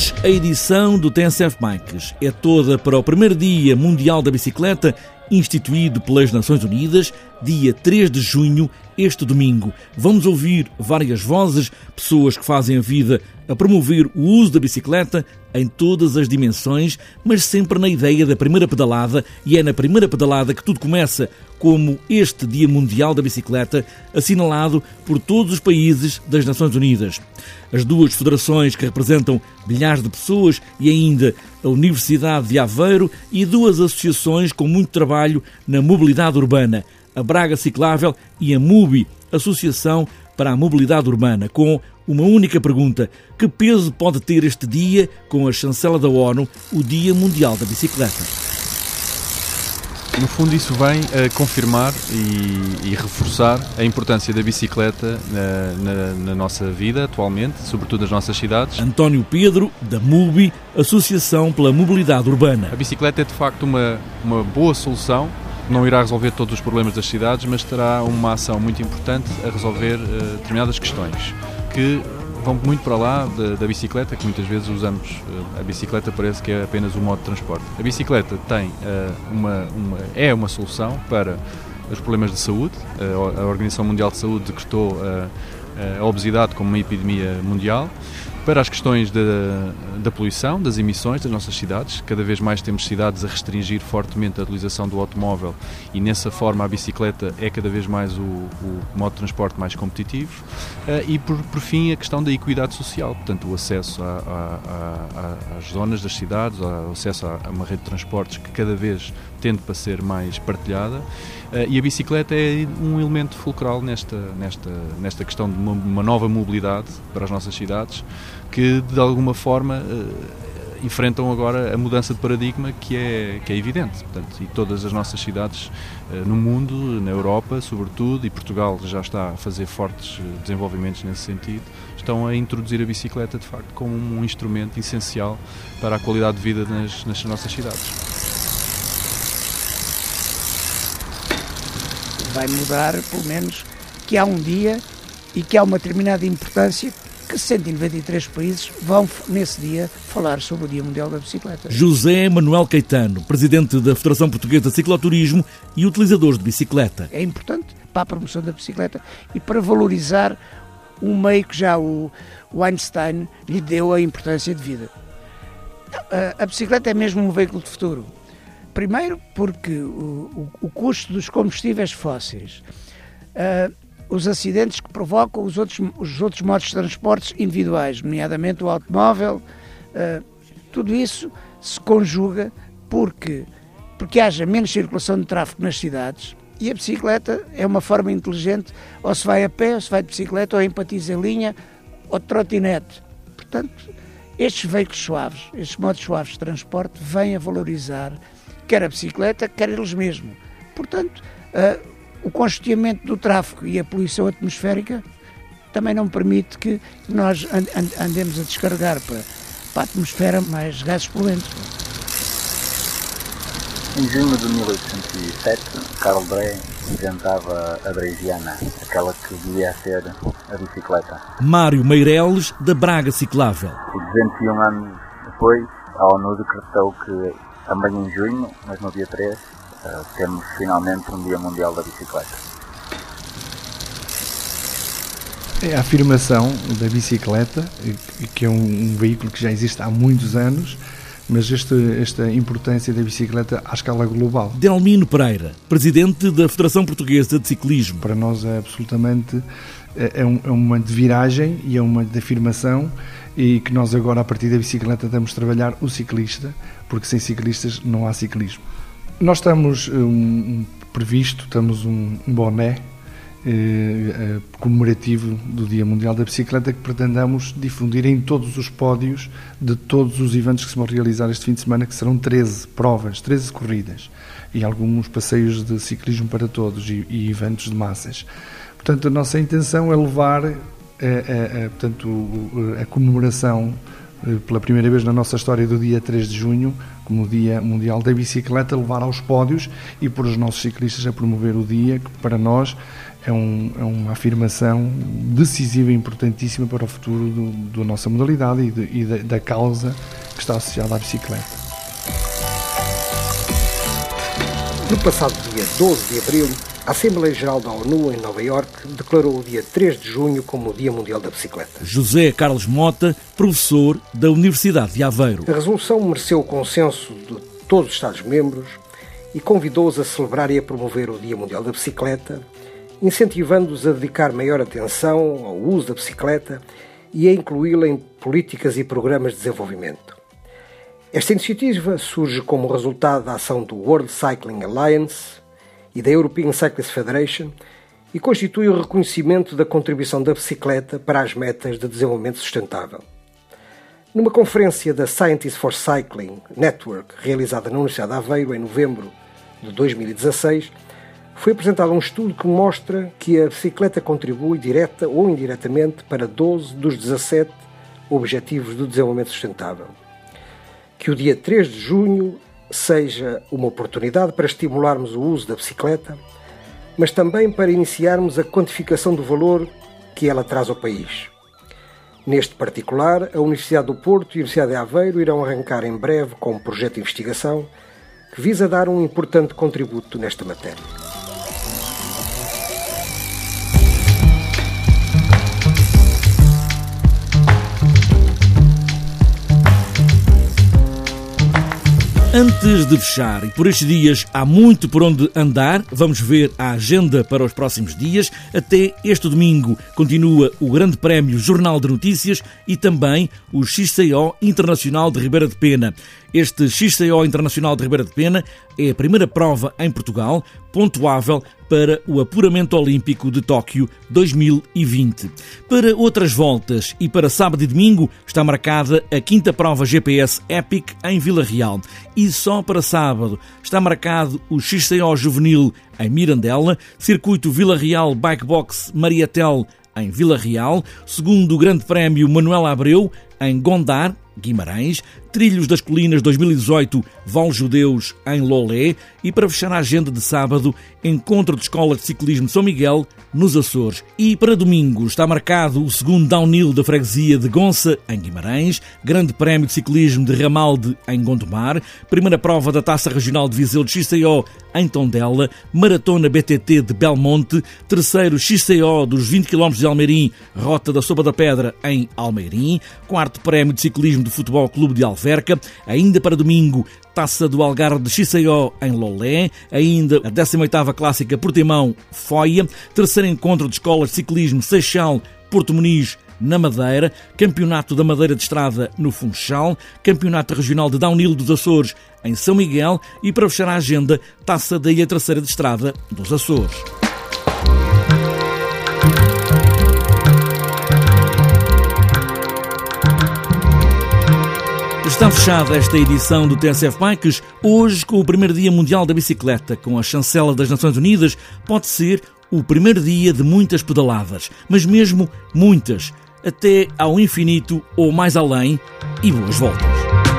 Hoje, a edição do TNCF Bikes é toda para o primeiro Dia Mundial da Bicicleta, instituído pelas Nações Unidas, dia 3 de junho, este domingo. Vamos ouvir várias vozes, pessoas que fazem a vida a promover o uso da bicicleta em todas as dimensões, mas sempre na ideia da primeira pedalada, e é na primeira pedalada que tudo começa, como este Dia Mundial da Bicicleta, assinalado por todos os países das Nações Unidas. As duas federações que representam milhares de pessoas e ainda a Universidade de Aveiro e duas associações com muito trabalho na mobilidade urbana, a Braga Ciclável e a MUBI, Associação para a Mobilidade Urbana, com uma única pergunta: que peso pode ter este dia, com a chancela da ONU, o Dia Mundial da Bicicleta? No fundo, isso vem a confirmar e, e reforçar a importância da bicicleta na, na, na, nossa vida atualmente, sobretudo nas nossas cidades. António Pedro, da MUBI, Associação pela Mobilidade Urbana. A bicicleta é de facto uma, uma boa solução não irá resolver todos os problemas das cidades, mas terá uma ação muito importante a resolver uh, determinadas questões que vão muito para lá da, da bicicleta, que muitas vezes usamos. Uh, a bicicleta parece que é apenas um modo de transporte. A bicicleta tem uh, uma, uma, é uma solução para os problemas de saúde. a Organização Mundial de Saúde decretou a obesidade como uma epidemia mundial para as questões da, da poluição, das emissões das nossas cidades. Cada vez mais temos cidades a restringir fortemente a utilização do automóvel e, nessa forma, a bicicleta é cada vez mais o, o modo de transporte mais competitivo. Uh, e, por, por, fim, a questão da equidade social, portanto, o acesso a, a, a, às zonas das cidades, o acesso a, uma rede de transportes que cada vez tende para ser mais partilhada. Uh, e a bicicleta é um elemento fulcral nesta, nesta, nesta questão de uma, uma nova mobilidade para as nossas cidades que de alguma forma uh, enfrentam agora a mudança de paradigma que é, que é evidente. Portanto, e todas as nossas cidades uh, no mundo, na Europa sobretudo, e Portugal já está a fazer fortes eh, desenvolvimentos nesse sentido, estão a introduzir a bicicleta de facto como um instrumento essencial para a qualidade de vida nas, nas nossas cidades. Vai mudar, pelo menos, que há um dia e que há uma determinada importância que 193 países vão, nesse dia, falar sobre o Dia Mundial da Bicicleta. José Manuel Caetano, presidente da Federação Portuguesa de Cicloturismo e utilizador de bicicleta. É importante para a promoção da bicicleta e para valorizar um meio que já o, Einstein lhe deu a importância de vida. A, a bicicleta é mesmo um veículo de futuro. Primeiro, porque o, o, o custo dos combustíveis fósseis. Uh, os acidentes que provocam os outros, os outros modos de transportes individuais, nomeadamente o automóvel, uh, tudo isso se conjuga porque, porque haja menos circulação de tráfego nas cidades e a bicicleta é uma forma inteligente, ou se vai a pé, ou se vai de bicicleta, ou empatiza em linha, ou de trotinete. Portanto, estes veículos suaves, estes modos suaves de transporte, vêm a valorizar quer a bicicleta, quer eles mesmos. Portanto, uh, o congestionamento do tráfego e a poluição atmosférica também não permite que nós andemos a descarregar para, para a atmosfera mais gases poluentes. Em junho de 1807, Carl Drey inventava a Dreisiana, aquela que devia ser a bicicleta. Mário Meireles, da Braga Ciclável. E 201 anos depois, a ONU decretou que, também em junho, mas no dia 3, uh, temos finalmente um Dia Mundial da Bicicleta. É a afirmação da bicicleta, que é um, um veículo que já existe há muitos anos, mas este, esta importância da bicicleta à escala global. Delmino Pereira, presidente da Federação Portuguesa de Ciclismo. Para nós é absolutamente é, é, um, é uma de viragem e é uma de afirmação e que nós agora a partir da bicicleta temos de trabalhar o ciclista, porque sem ciclistas não há ciclismo. Nós estamos eh, um, previsto, temos um, um boné eh, eh, comemorativo do Dia Mundial da Bicicleta que pretendamos difundir em todos os pódios de todos os eventos que se vão realizar este fim de semana, que serão 13 provas, 13 corridas e alguns passeios de ciclismo para todos e, e eventos de massas. Portanto, a nossa intenção é levar a, a, a portanto, a comemoração eh, pela primeira vez na nossa história do dia 3 de junho, como o Dia Mundial da Bicicleta, levar aos pódios e por os nossos ciclistas a promover o dia, que para nós é, um, é uma afirmação decisiva e importantíssima para o futuro da nossa modalidade e, de, e da, da causa que está associada à bicicleta. No passado dia 12 de abril, a Assembleia Geral da ONU em Nova Iorque declarou o dia 3 de junho como o Dia Mundial da Bicicleta. José Carlos Mota, professor da Universidade de Aveiro. A resolução mereceu o consenso de todos os Estados-membros e convidou-os a celebrar e a promover o Dia Mundial da Bicicleta, incentivando-os a dedicar maior atenção ao uso da bicicleta e a incluí-la em políticas e programas de desenvolvimento. Esta iniciativa surge como resultado da ação do World Cycling Alliance e da European Cyclist Federation e constitui o reconhecimento da contribuição da bicicleta para as metas de desenvolvimento sustentável. Numa conferência da Scientists for Cycling Network, realizada na Universidade de Aveiro em novembro de 2016, foi apresentado um estudo que mostra que a bicicleta contribui direta ou indiretamente para 12 dos 17 Objetivos do Desenvolvimento Sustentável que o dia 3 de junho seja uma oportunidade para estimularmos o uso da bicicleta, mas também para iniciarmos a quantificação do valor que ela traz ao país. Neste particular, a Universidade do Porto e a Universidade de Aveiro irão arrancar em breve com um projeto de investigação que visa dar um importante contributo nesta matéria. Antes de fechar, e por estes dias há muito por onde andar, vamos ver a agenda para os próximos dias. Até este domingo continua o Grande Prémio Jornal de Notícias e também o XCO Internacional de Ribeira de Pena. Este XCO Internacional de Ribeira de Pena é a primeira prova em Portugal pontuável para o apuramento olímpico de Tóquio 2020. Para outras voltas e para sábado e domingo está marcada a quinta prova GPS Epic em Vila Real. E só para sábado está marcado o XCO Juvenil em Mirandela, Circuito Vila Real Bike Box Mariatel em Vila Real, segundo o Grande Prémio Manuel Abreu em Gondar, Guimarães, Trilhos das Colinas 2018, Val Judeus em Lolé. E para fechar a agenda de sábado, Encontro de Escolas de Ciclismo São Miguel nos Açores. E para domingo está marcado o segundo downhill da freguesia de Gonça em Guimarães, Grande Prémio de Ciclismo de Ramalde em Gondomar, primeira prova da Taça Regional de Viseu de XCO em Tondela, Maratona BTT de Belmonte, terceiro XCO dos 20 km de Almeirim, Rota da Sopa da Pedra em Almeirim, quarto Prémio de Ciclismo de Futebol Clube de Alverca, ainda para domingo, Taça do Algarve de XCO em Lolé, ainda a 18ª Clássica Portimão Foia, terceiro encontro de escolas de ciclismo Seixal Porto Muniz na Madeira, Campeonato da Madeira de Estrada no Funchal, Campeonato Regional de Downhill dos Açores em São Miguel. E, para fechar a agenda, Taça da Ilha Terceira de Estrada dos Açores. Está fechada esta edição do TSF Bikes, hoje com o primeiro Dia Mundial da Bicicleta, com a chancela das Nações Unidas, pode ser o primeiro dia de muitas pedaladas, mas mesmo muitas, até ao infinito ou mais além, e boas voltas.